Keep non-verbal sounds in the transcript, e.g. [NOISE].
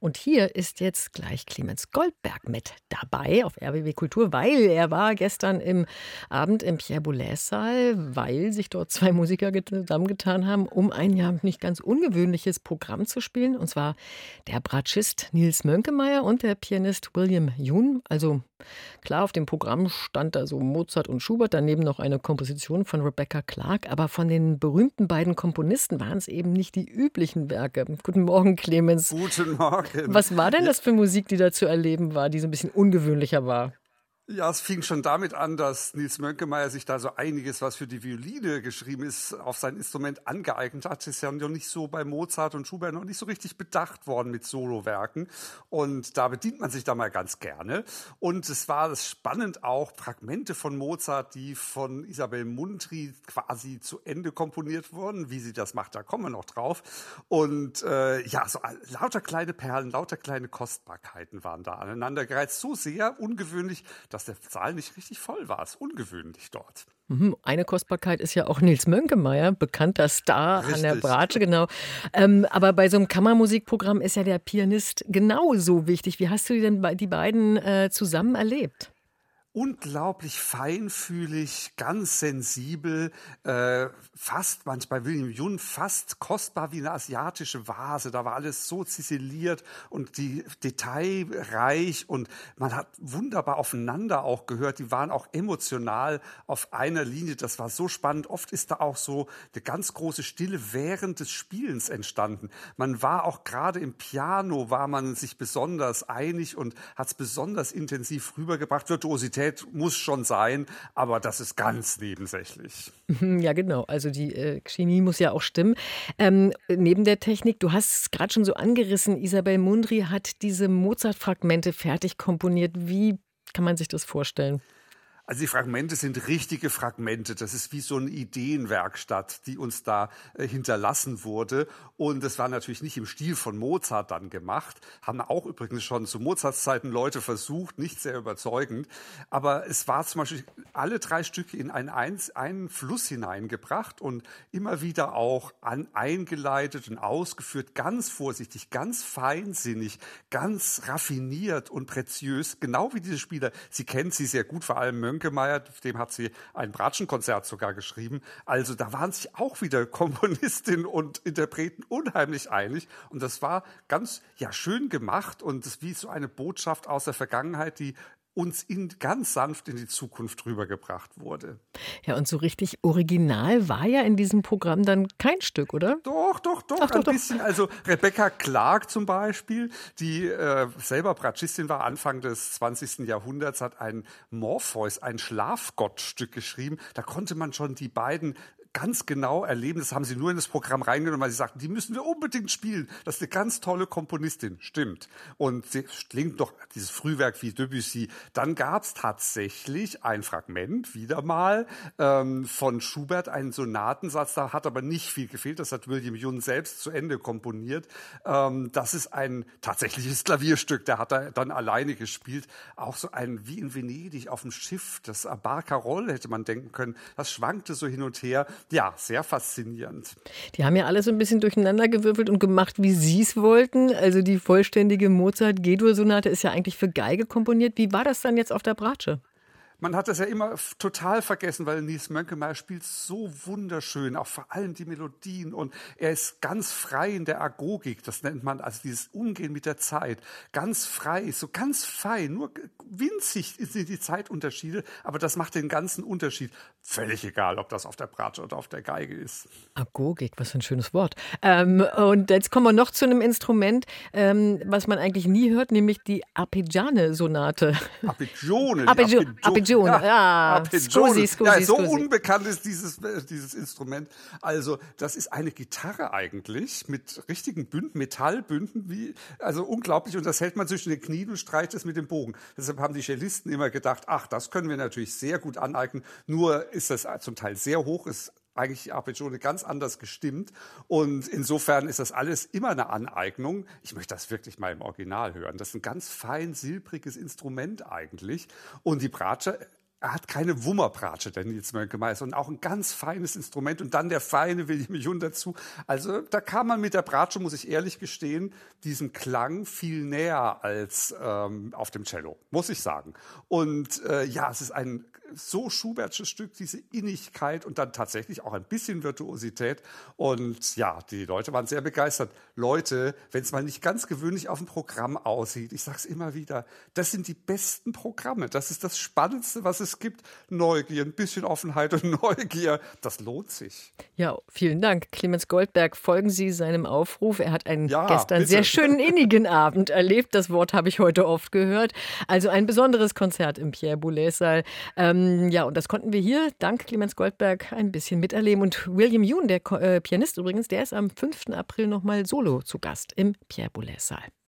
Und hier ist jetzt gleich Clemens Goldberg mit dabei auf RBB Kultur, weil er war gestern im Abend im Pierre Boulez Saal, weil sich dort zwei Musiker zusammengetan haben, um ein ja nicht ganz ungewöhnliches Programm zu spielen. Und zwar der Bratschist Nils Mönkemeyer und der Pianist William Jun. Also klar, auf dem Programm stand da so Mozart und Schubert, daneben noch eine Komposition von Rebecca Clark. Aber von den berühmten beiden Komponisten waren es eben nicht die üblichen Werke. Guten Morgen, Clemens. Guten Morgen. Was war denn das für Musik, die da zu erleben war, die so ein bisschen ungewöhnlicher war? Ja, es fing schon damit an, dass Nils Mönkemeyer sich da so einiges, was für die Violine geschrieben ist, auf sein Instrument angeeignet hat. Ist ja noch nicht so bei Mozart und Schubert noch nicht so richtig bedacht worden mit Solowerken. Und da bedient man sich da mal ganz gerne. Und es war spannend auch, Fragmente von Mozart, die von Isabel Mundry quasi zu Ende komponiert wurden. Wie sie das macht, da kommen wir noch drauf. Und äh, ja, so lauter kleine Perlen, lauter kleine Kostbarkeiten waren da aneinandergereizt. So sehr ungewöhnlich, dass der Saal nicht richtig voll war. Es ist ungewöhnlich dort. Mhm, eine Kostbarkeit ist ja auch Nils Mönkemeyer, bekannter Star Richtig. an der Bratsche, genau. Ähm, aber bei so einem Kammermusikprogramm ist ja der Pianist genauso wichtig. Wie hast du denn die beiden äh, zusammen erlebt? Unglaublich feinfühlig, ganz sensibel, äh, fast manchmal William Jun fast kostbar wie eine asiatische Vase. Da war alles so ziseliert und die detailreich und man hat wunderbar aufeinander auch gehört. Die waren auch emotional auf einer Linie. Das war so spannend. Oft ist da auch so eine ganz große Stille während des Spielens entstanden. Man war auch gerade im Piano war man sich besonders einig und hat es besonders intensiv rübergebracht. Virtuosität Qualität muss schon sein, aber das ist ganz nebensächlich. [LAUGHS] Ja, genau. Also die äh, Chemie muss ja auch stimmen. Ähm, neben der Technik, du hast es gerade schon so angerissen, Isabel Mundry hat diese Mozart-Fragmente fertig komponiert. Wie kann man sich das vorstellen? Also die Fragmente sind richtige Fragmente. Das ist wie so eine Ideenwerkstatt, die uns da äh, hinterlassen wurde. Und es war natürlich nicht im Stil von Mozart dann gemacht. Haben auch übrigens schon zu Mozarts Zeiten Leute versucht, nicht sehr überzeugend. Aber es war zum Beispiel alle drei Stücke in einen, einen Fluss hineingebracht und immer wieder auch an, eingeleitet und ausgeführt, ganz vorsichtig, ganz feinsinnig, ganz raffiniert und preziös. Genau wie diese Spieler. Sie kennen sie sehr gut, vor allem Mönkemeyer, dem hat sie ein Bratschenkonzert sogar geschrieben. Also da waren sich auch wieder [LAUGHS] Komponistin und Interpreten unheimlich einig. Und das war ganz ja schön gemacht und das wie so eine Botschaft aus der Vergangenheit, die uns in, ganz sanft in die Zukunft rübergebracht wurde. Ja, und so richtig original war ja in diesem Programm dann kein Stück, oder? Doch, doch, doch, Ach, ein doch, bisschen. Also Rebecca Clark zum Beispiel, die äh, selber Bratschistin war, Anfang des 20. Jahrhunderts, hat ein Morpheus, ein Schlafgottstück geschrieben. Da konnte man schon die beiden ganz genau erleben. Das haben sie nur in das Programm reingenommen, weil sie sagten, die müssen wir unbedingt spielen. Das ist eine ganz tolle Komponistin. Stimmt. Und sie klingt doch dieses Frühwerk wie Debussy. Dann gab es tatsächlich ein Fragment, wieder mal, ähm, von Schubert, einen Sonatensatz. Da hat aber nicht viel gefehlt. Das hat William Jun selbst zu Ende komponiert. Ähm, das ist ein tatsächliches Klavierstück. Der hat er dann alleine gespielt. Auch so ein, wie in Venedig auf dem Schiff, das Barcarolle hätte man denken können. Das schwankte so hin und her ja, sehr faszinierend. Die haben ja alles so ein bisschen durcheinandergewürfelt und gemacht, wie sie es wollten. Also die vollständige Mozart-G-Dur-Sonate ist ja eigentlich für Geige komponiert. Wie war das dann jetzt auf der Bratsche? Man hat das ja immer total vergessen, weil Nies Mönkemeyer spielt so wunderschön, auch vor allem die Melodien und er ist ganz frei in der Agogik, das nennt man also dieses Umgehen mit der Zeit, ganz frei, so ganz fein, nur winzig sind die Zeitunterschiede, aber das macht den ganzen Unterschied. Völlig egal, ob das auf der Bratsche oder auf der Geige ist. Agogik, was für ein schönes Wort. Ähm, und jetzt kommen wir noch zu einem Instrument, ähm, was man eigentlich nie hört, nämlich die Arpeggiane-Sonate. Arpeggione. Arpeggione. Arpeggione. Ja, ja. Arpeggione. Scusi, scusi, ja, so scusi. unbekannt ist dieses, äh, dieses Instrument. Also, das ist eine Gitarre eigentlich mit richtigen Bünden, Metallbünden, wie, also unglaublich. Und das hält man zwischen den Knien und streicht es mit dem Bogen. Deshalb haben die Cellisten immer gedacht, ach, das können wir natürlich sehr gut aneignen. Nur ist das zum Teil sehr hoch, ist eigentlich Arpeggione ganz anders gestimmt. Und insofern ist das alles immer eine Aneignung. Ich möchte das wirklich mal im Original hören. Das ist ein ganz fein silbriges Instrument eigentlich. Und die Bratsche er hat keine Wummerbratsche, der Nils Mönckemeyer, und auch ein ganz feines Instrument und dann der feine William Jun dazu. Also da kam man mit der Bratsche, muss ich ehrlich gestehen, diesen Klang viel näher als ähm, auf dem Cello, muss ich sagen. Und äh, ja, es ist ein so Schubertsches Stück, diese Innigkeit und dann tatsächlich auch ein bisschen Virtuosität. Und ja, die Leute waren sehr begeistert. Leute, wenn es mal nicht ganz gewöhnlich auf dem Programm aussieht, ich sage es immer wieder, das sind die besten Programme. Das ist das Spannendste, was es gibt. Neugier, ein bisschen Offenheit und [LAUGHS] Neugier, das lohnt sich. Ja, vielen Dank. Clemens Goldberg, folgen Sie seinem Aufruf. Er hat einen ja, gestern bitte. sehr schönen innigen Abend erlebt. Das Wort habe ich heute oft gehört. Also ein besonderes Konzert im Pierre Boulez-Saal. Ähm, ja, und das konnten wir hier dank Clemens Goldberg ein bisschen miterleben. Und William Yoon, der äh, Pianist übrigens, der ist am 5. April nochmal solo zu Gast im Pierre Boulez Saal.